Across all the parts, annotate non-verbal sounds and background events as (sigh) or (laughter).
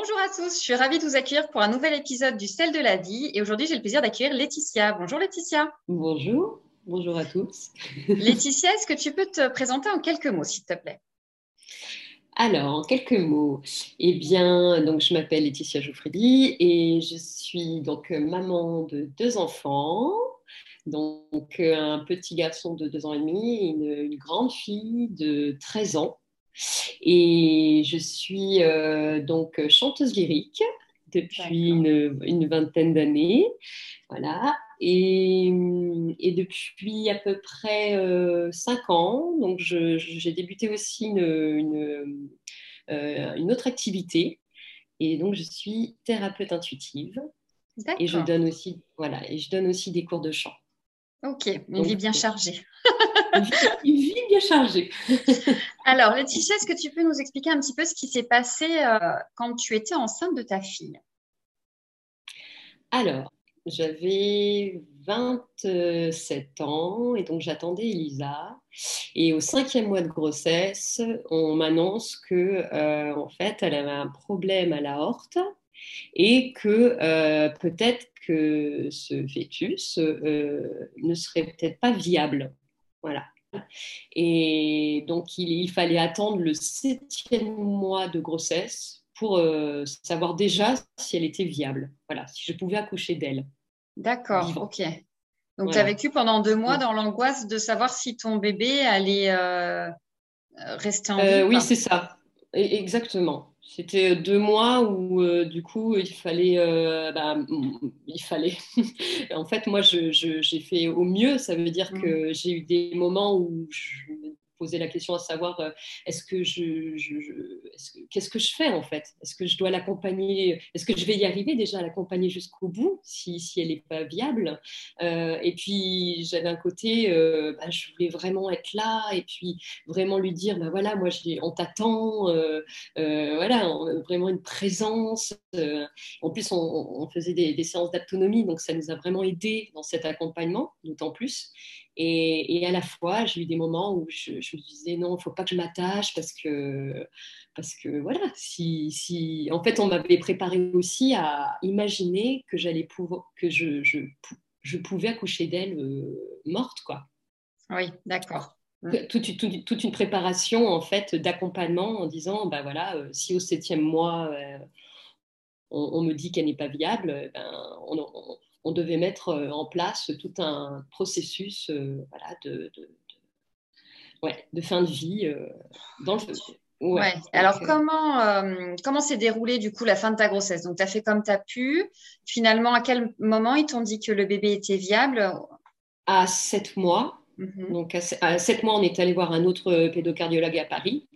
Bonjour à tous, je suis ravie de vous accueillir pour un nouvel épisode du Sel de la vie et aujourd'hui j'ai le plaisir d'accueillir Laetitia. Bonjour Laetitia. Bonjour, bonjour à tous. (laughs) Laetitia, est-ce que tu peux te présenter en quelques mots s'il te plaît? Alors, en quelques mots, eh bien, donc je m'appelle Laetitia Jouffredi et je suis donc maman de deux enfants, donc un petit garçon de deux ans et demi et une, une grande fille de 13 ans. Et je suis euh, donc chanteuse lyrique depuis une, vingtaine d'années. Voilà. Et, depuis à peu près euh, cinq ans, donc j'ai débuté aussi une, euh, une, autre activité. Et donc, je suis thérapeute intuitive. Et je donne aussi, voilà, et je donne aussi des cours de chant. Ok, une vie bien chargée. une vie bien chargée. Alors, Laetitia, est-ce que tu peux nous expliquer un petit peu ce qui s'est passé euh, quand tu étais enceinte de ta fille? Alors, j'avais 27 ans et donc j'attendais Elisa. Et au cinquième mois de grossesse, on m'annonce que euh, en fait, elle avait un problème à la horte et que euh, peut-être que ce fœtus euh, ne serait peut-être pas viable. Voilà. Et donc, il, fallait attendre le septième mois de grossesse pour euh, savoir déjà si elle était viable. Voilà, si je pouvais accoucher d'elle. D'accord, ok. Donc, tu as vécu pendant deux mois dans l'angoisse de savoir si ton bébé allait rester en vie. oui, c'est ça. Exactement. C'était deux mois où euh, du coup il fallait, euh, bah, il fallait. (laughs) en fait, moi, j'ai fait au mieux. Ça veut dire mmh. que j'ai eu des moments où je poser la question à savoir euh, est-ce que je, qu'est-ce que je fais en fait? Est-ce que je dois l'accompagner Est-ce que je vais y arriver déjà à l'accompagner jusqu'au bout si, si elle n'est pas viable? Euh, Et puis j'avais un côté, euh, bah, je voulais vraiment être là et puis vraiment lui dire bah voilà moi on t'attend, voilà vraiment une présence. en plus on, faisait des, des séances d'autonomie donc ça nous a vraiment aidé dans cet accompagnement d'autant plus. Et, à la fois, j'ai eu des moments où je, me disais non, il ne faut pas que je m'attache parce que, parce que voilà, si, si, en fait, on m'avait préparé aussi à imaginer que j'allais pouvoir, que je, je, je pouvais accoucher d'elle euh, morte, quoi. Oui, d'accord. Toute, toute, une préparation en fait d'accompagnement en disant bah voilà euh, si au septième mois euh, on, me dit qu'elle n'est pas viable ben, on, on devait mettre euh, en place tout un processus euh, voilà, de, de, fin de vie euh, dans le Ouais. Alors, comment comment s'est déroulée du coup la fin de ta grossesse? Donc, tu as fait comme tu as pu. Finalement, à quel moment ils t'ont dit que le bébé était viable? À sept mois. Mhm. Donc, à sept mois, on est allé voir un autre pédocardiologue à Paris,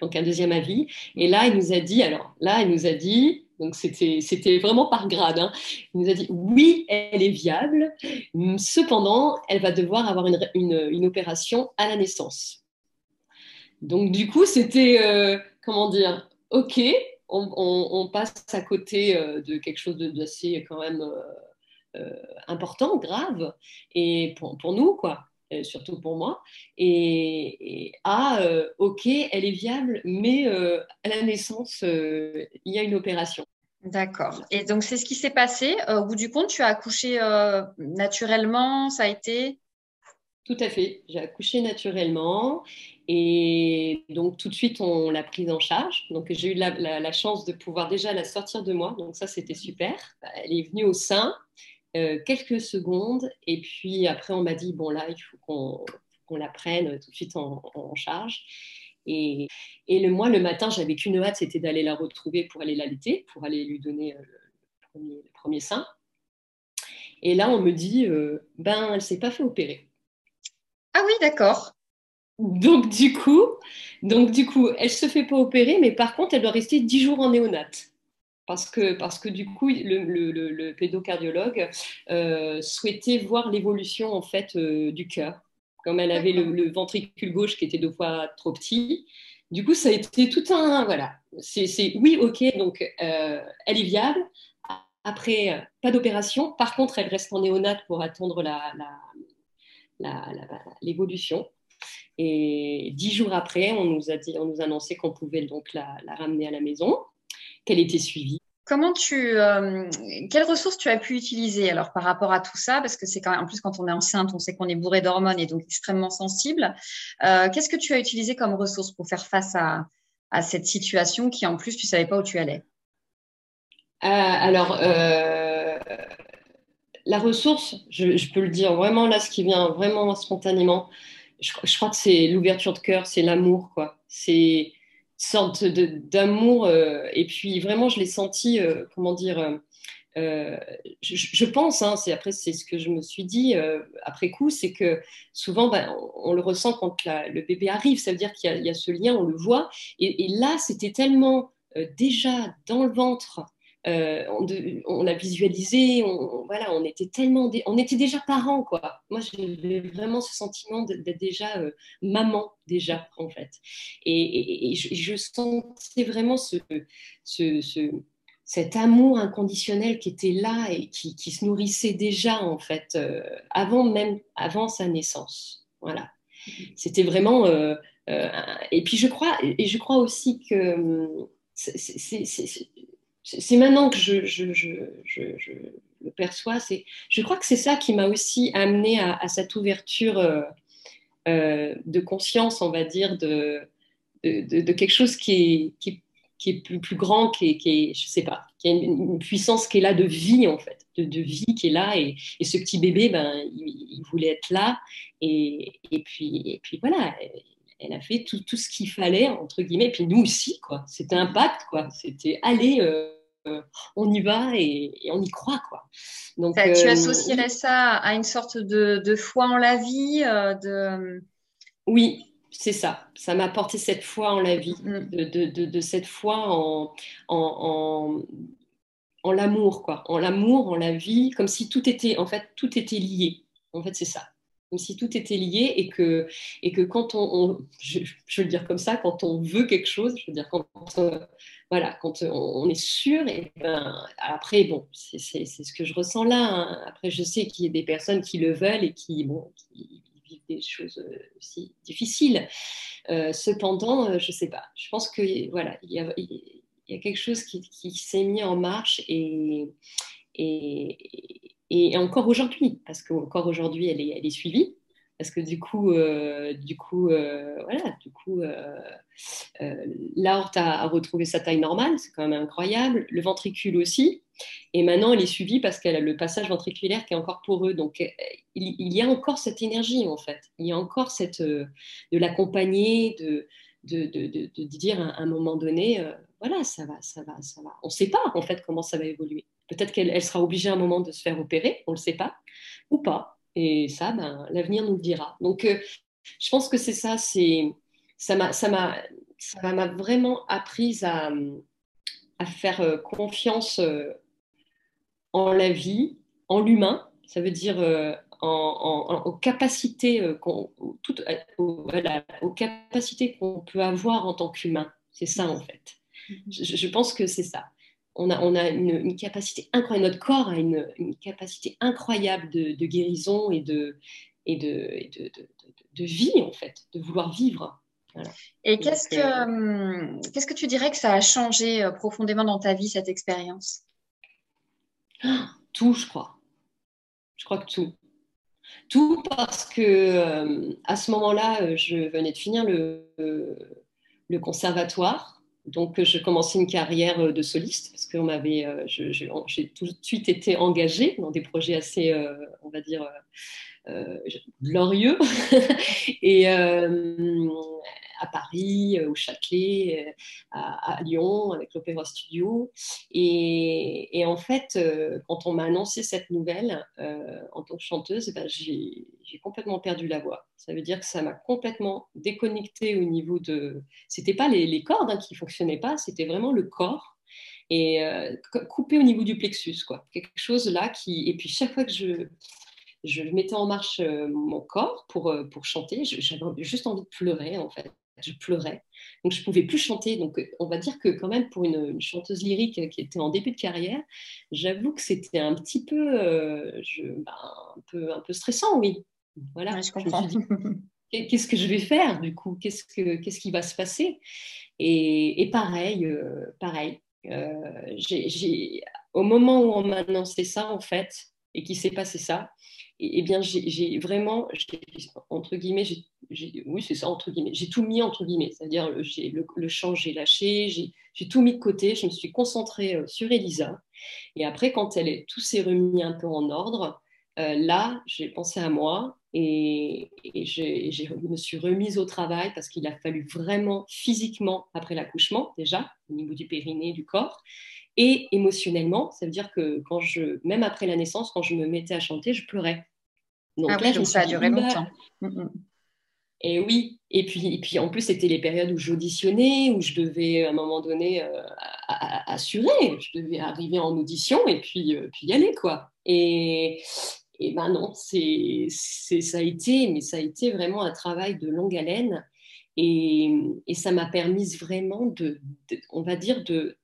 donc un deuxième avis. Et là, il nous a dit, alors là, il nous a dit, donc c'était vraiment par grade. Hein. Il nous a dit oui, elle est viable, cependant, elle va devoir avoir une, opération à la naissance. Donc du coup, c'était, euh, comment dire, ok, on, passe à côté euh, de quelque chose d'assez quand même euh, important, grave, et pour, nous, quoi. surtout pour moi, et, ah, ok, elle est viable, mais à la naissance, il y a une opération. D'accord. Et donc, c'est ce qui s'est passé. Euh, au bout du compte, tu as accouché euh, naturellement, ça a été? Tout à fait. J'ai accouché naturellement. Et donc, tout de suite, on l'a prise en charge. Donc, j'ai eu la, chance de pouvoir déjà la sortir de moi. Donc, ça, c'était super. Elle est venue au sein euh, quelques secondes. Et puis, après, on m'a dit, bon, là, il faut qu'on la prenne tout de suite en, en charge. Et, le, moi, le matin, j'avais qu'une hâte, c'était d'aller la retrouver pour aller l'allaiter, pour aller lui donner euh, le, premier, sein. Et là, on me dit, euh, ben, elle ne s'est pas fait opérer. Ah oui, d'accord. Donc du coup, donc du coup, elle se fait pas opérer, mais par contre, elle doit rester dix jours en néonate. Parce que, parce que du coup, le, pédocardiologue euh, souhaitait voir l'évolution en fait du cœur comme elle avait le, ventricule gauche qui était deux fois trop petit. Du coup, ça a été tout un. Voilà. C'est oui, ok, donc euh, elle est viable. Après, euh, pas d'opération. Par contre, elle reste en néonate pour attendre l'évolution. Et dix jours après, on nous a, dit, on nous annoncé qu'on pouvait donc la, ramener à la maison qu'elle était suivie. Euh, quelles ressources tu as pu utiliser alors par rapport à tout ça? Parce que c'est quand même, en plus quand on est enceinte, on sait qu'on est bourré d'hormones et donc extrêmement sensible. Euh, qu'est-ce que tu as utilisé comme ressources pour faire face à, cette situation qui en plus tu savais pas où tu allais? Euh, Alors la ressource, je, peux le dire vraiment là, ce qui vient vraiment spontanément, je, je crois que c'est l'ouverture de cœur, c'est l'amour quoi. C'est sorte d'amour. Euh, et puis vraiment, je l'ai senti, euh, comment dire, euh, je, pense, hein, c'est après c'est ce que je me suis dit après coup, c'est que souvent ben, on, le ressent quand le bébé arrive, ça veut dire qu'il y, a ce lien, on le voit. et là, c'était tellement déjà dans le ventre euh, on, a visualisé, on, voilà, on était tellement, on était déjà parents, quoi. Moi, j'avais vraiment ce sentiment d'être déjà euh, maman, déjà, en fait. Et, je, sentais vraiment ce, cet amour inconditionnel qui était là et qui, se nourrissait déjà, en fait, euh, avant même, avant sa naissance. Voilà. C'était vraiment. et puis, je crois, et je crois aussi que hum, c'est maintenant que je, le perçois. Je crois que c'est ça qui m'a aussi amené à, cette ouverture euh, euh, de conscience, on va dire, de, quelque chose qui est, plus, grand, qui est, qui est, je sais pas, qui a une, puissance qui est là de vie, en fait, de, vie qui est là. Et, ce petit bébé, ben, il, voulait être là. Et puis voilà, elle a fait tout, tout ce qu'il fallait, entre guillemets, et puis nous aussi, quoi. C'était un pacte, quoi. C'était aller, euh, on y va et, on y croit, quoi. Donc, tu euh, associerais ça à une sorte de, foi en la vie euh, de... Oui, c'est ça. Ça m'a apporté cette foi en la vie, mm. de, cette foi en, en, en, l'amour, quoi. En l'amour, en la vie, comme si tout était, en fait, tout était lié. En fait, c'est ça comme si tout était lié et que, et que quand on, je, veux le dire comme ça, quand on veut quelque chose, je veux dire quand, euh, voilà, quand on, est sûr, et ben, après, bon, c'est ce que je ressens là. Hein. Après, je sais qu'il y a des personnes qui le veulent et qui, bon, qui vivent des choses euh, aussi difficiles. Euh, cependant, je ne sais pas. Je pense que voilà, il y a, quelque chose qui, qui s'est mis en marche et, et encore aujourd'hui, parce qu'encore aujourd'hui, elle est, suivie, parce que du coup, euh, du coup, euh, voilà, du coup, euh, l'aorte a, retrouvé sa taille normale, c'est quand même incroyable. Le ventricule aussi, et maintenant, elle est suivie parce qu'elle a le passage ventriculaire qui est encore pour eux. Donc, il, y a encore cette énergie en fait. Il y a encore cette de l'accompagner, de de, de, de, dire à un moment donné, voilà, ça va, ça va, ça va. On ne sait pas en fait comment ça va évoluer. Peut-être qu'elle sera obligée à un moment de se faire opérer, on ne le sait pas, ou pas. Et ça, ben, l'avenir nous le dira. Donc, euh, je pense que c'est ça, c'est, ça m'a, ça m'a, ça m'a vraiment appris à, à faire euh, confiance euh, en la vie, en l'humain. Ça veut dire en, aux capacités qu'on, aux capacités qu'on peut avoir en tant qu'humain. C'est ça en fait. Mm-hmm. je pense que c'est ça on a, une, capacité incroyable, notre corps a une, capacité incroyable de, guérison et, de, vie, en fait, de vouloir vivre. Et qu'est-ce que, euh, euh, qu'est-ce que tu dirais que ça a changé euh, profondément dans ta vie, cette expérience? Tout, je crois. Je crois que tout. Tout parce que à ce moment-là, je venais de finir le conservatoire donc, je commençais une carrière euh, de soliste parce que euh, j'ai tout de suite été engagée dans des projets assez, euh, on va dire, glorieux. (laughs) et à Paris, au Châtelet, à, Lyon, avec l'Opéra Studio. Et, en fait, quand on m'a annoncé cette nouvelle en tant que chanteuse, ben, j'ai complètement perdu la voix. Ça veut dire que ça m'a complètement déconnecté au niveau de. C'était pas les, cordes hein, qui fonctionnaient pas, c'était vraiment le corps et euh, coupé au niveau du plexus, quoi. Quelque chose là qui. Et puis chaque fois que je je mettais en marche euh, mon corps pour, euh, pour chanter, j'avais juste envie de pleurer en fait. Je pleurais. Donc je pouvais plus chanter. Donc on va dire que quand même pour une, chanteuse lyrique qui était en début de carrière, j'avoue que c'était un petit peu, je, ben, un peu, un peu stressant, oui. Voilà, je comprends. (laughs) Qu'est-ce que je vais faire du coup? Qu'est-ce, que, qu'est-ce qui va se passer? Et, pareil, euh, pareil, au moment où on m'a annoncé ça, en fait, et qu'il s'est passé ça, eh bien, j'ai vraiment, entre guillemets, oui, c'est ça, entre guillemets, j'ai tout mis entre guillemets, c'est-à-dire le, le, le chant, j'ai lâché, j'ai tout mis de côté, je me suis concentrée euh, sur Elisa. Et après, quand elle est, tout s'est remis un peu en ordre, euh, là, j'ai pensé à moi et, et je me suis remise au travail parce qu'il a fallu vraiment physiquement, après l'accouchement déjà, au niveau du périnée, du corps, et émotionnellement, ça veut dire que quand je, même après la naissance, quand je me mettais à chanter, je pleurais. Donc ah là, oui, ça a duré longtemps. Mm, mm. Et oui, et puis, et puis en plus, c'était les périodes où j'auditionnais, où je devais à un moment donné euh, assurer, je devais arriver en audition et puis, euh, puis y aller, quoi. Et, et ben non, c'est, ça a été, mais ça a été vraiment un travail de longue haleine et, et ça m'a permis vraiment de, on va dire, de,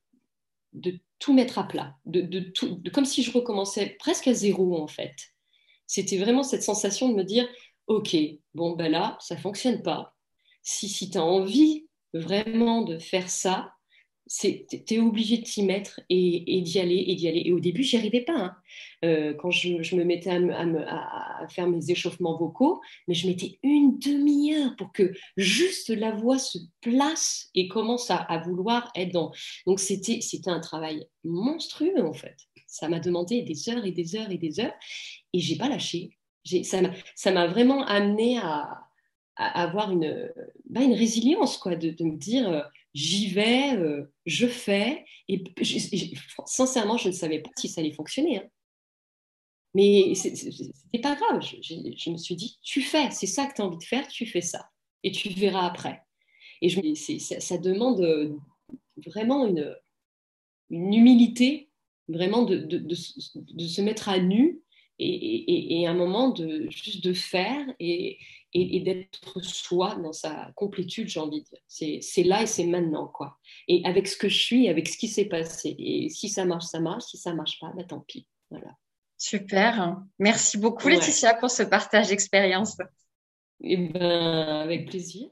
de tout mettre à plat, de, de tout, comme si je recommençais presque à zéro en fait c'était vraiment cette sensation de me dire, OK, bon, ben là, ça fonctionne pas. Si, si tu as envie vraiment de faire ça, tu es obligé de t'y mettre et, d'y aller et d'y aller. Et au début, j'y arrivais pas. Hein. Euh, quand je, me mettais à, faire mes échauffements vocaux, mais je mettais une demi-heure pour que juste la voix se place et commence à, vouloir être dans. Donc c'était un travail monstrueux en fait. Ça m'a demandé des heures et des heures et des heures et j'ai pas lâché. Ça m'a vraiment amené à, avoir une, bah, une résilience, quoi, de, me dire euh, j'y vais, euh, je fais. Et, sincèrement, je ne savais pas si ça allait fonctionner. Hein. Mais c'était pas grave. Je, me suis dit tu fais, c'est ça que tu as envie de faire, tu fais ça. Et tu verras après. Et je, ça, ça, demande euh, vraiment une, humilité, vraiment de, se mettre à nu et, et, un moment de juste de faire et, et d'être soi dans sa complétude, j'ai envie de dire. C'est là et c'est maintenant, quoi. Et avec ce que je suis, avec ce qui s'est passé. Et si ça marche, ça marche. Si ça marche pas, bah, tant pis. Voilà. Super. Merci beaucoup, Laetitia, pour ce partage d'expérience. Eh ben, avec plaisir.